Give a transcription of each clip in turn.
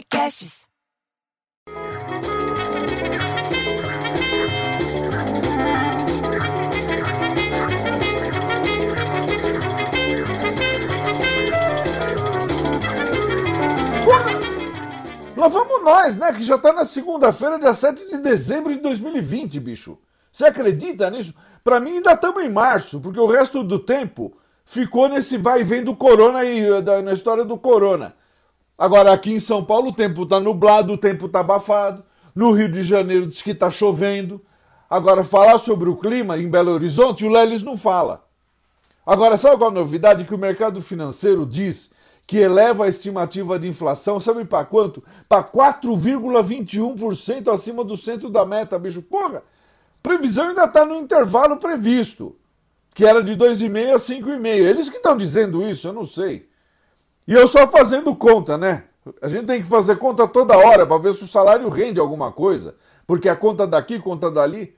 Podcasts. Lá vamos nós, né? Que já tá na segunda-feira, dia 7 de dezembro de 2020, bicho. Você acredita nisso? Pra mim ainda estamos em março, porque o resto do tempo ficou nesse vai e vem do corona e da, na história do corona. Agora aqui em São Paulo o tempo tá nublado, o tempo tá abafado. No Rio de Janeiro diz que tá chovendo. Agora falar sobre o clima em Belo Horizonte, o Lelis não fala. Agora sabe qual a novidade que o mercado financeiro diz que eleva a estimativa de inflação, sabe para quanto? Para 4,21% acima do centro da meta, bicho. Porra, previsão ainda está no intervalo previsto, que era de 2,5 a 5,5. Eles que estão dizendo isso, eu não sei. E eu só fazendo conta, né? A gente tem que fazer conta toda hora para ver se o salário rende alguma coisa, porque a conta daqui, conta dali.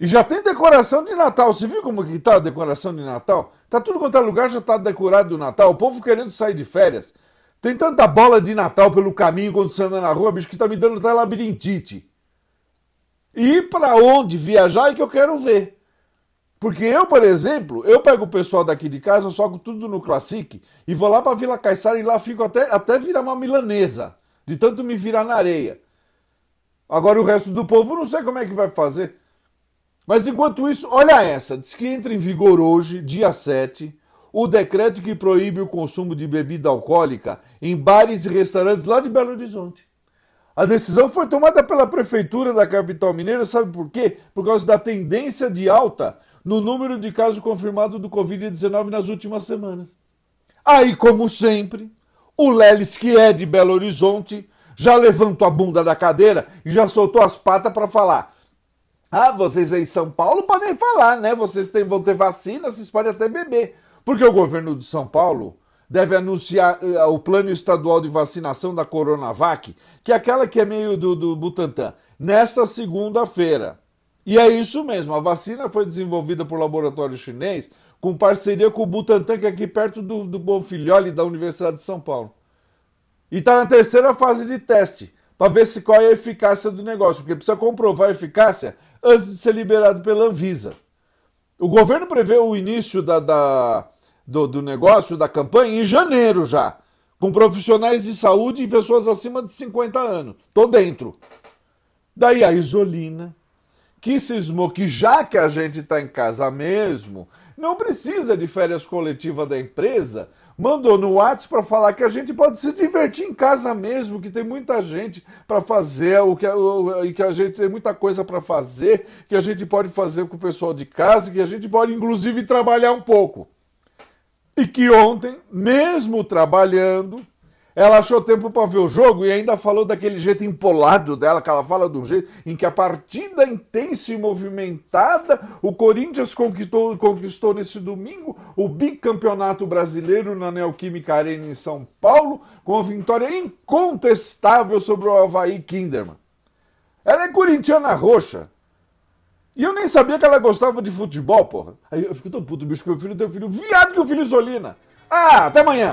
E já tem decoração de Natal. Você viu como que tá a decoração de Natal? Tá tudo quanto é lugar já tá decorado do Natal. O povo querendo sair de férias. Tem tanta bola de Natal pelo caminho quando você anda na rua, bicho, que tá me dando até labirintite. E para onde viajar é que eu quero ver. Porque eu, por exemplo, eu pego o pessoal daqui de casa, soco tudo no Classic e vou lá para Vila Caixara e lá fico até, até virar uma milanesa, de tanto me virar na areia. Agora o resto do povo não sei como é que vai fazer. Mas enquanto isso, olha essa: diz que entra em vigor hoje, dia 7, o decreto que proíbe o consumo de bebida alcoólica em bares e restaurantes lá de Belo Horizonte. A decisão foi tomada pela prefeitura da capital mineira, sabe por quê? Por causa da tendência de alta no número de casos confirmados do Covid-19 nas últimas semanas. Aí, como sempre, o Lelis, que é de Belo Horizonte, já levantou a bunda da cadeira e já soltou as patas para falar: ah, vocês aí em São Paulo podem falar, né? Vocês têm, vão ter vacina, vocês podem até beber. Porque o governo de São Paulo deve anunciar uh, o plano estadual de vacinação da Coronavac, que é aquela que é meio do, do Butantan, nesta segunda-feira. E é isso mesmo, a vacina foi desenvolvida por laboratório chinês com parceria com o Butantan, que é aqui perto do, do Bonfilholi da Universidade de São Paulo. E está na terceira fase de teste, para ver se qual é a eficácia do negócio, porque precisa comprovar a eficácia antes de ser liberado pela Anvisa. O governo prevê o início da, da do, do, negócio, da campanha, em janeiro já, com profissionais de saúde e pessoas acima de 50 anos. Tô dentro. Daí a Isolina, que cismou que já que a gente está em casa mesmo, não precisa de férias coletivas da empresa, mandou no WhatsApp para falar que a gente pode se divertir em casa mesmo, que tem muita gente para fazer, o que, e que a gente tem muita coisa para fazer, que a gente pode fazer com o pessoal de casa, que a gente pode inclusive trabalhar um pouco. E que ontem, mesmo trabalhando, ela achou tempo para ver o jogo e ainda falou daquele jeito empolado dela, que ela fala de um jeito em que a partida intensa e movimentada, o Corinthians conquistou, conquistou nesse domingo o bicampeonato brasileiro na Neoquímica Arena em São Paulo, com a vitória incontestável sobre o Havaí Kinderman. Ela é corintiana roxa. E eu nem sabia que ela gostava de futebol, porra. Aí eu fico tão puto, bicho, que meu filho tem um filho viado que o filho Isolina. Ah, até amanhã!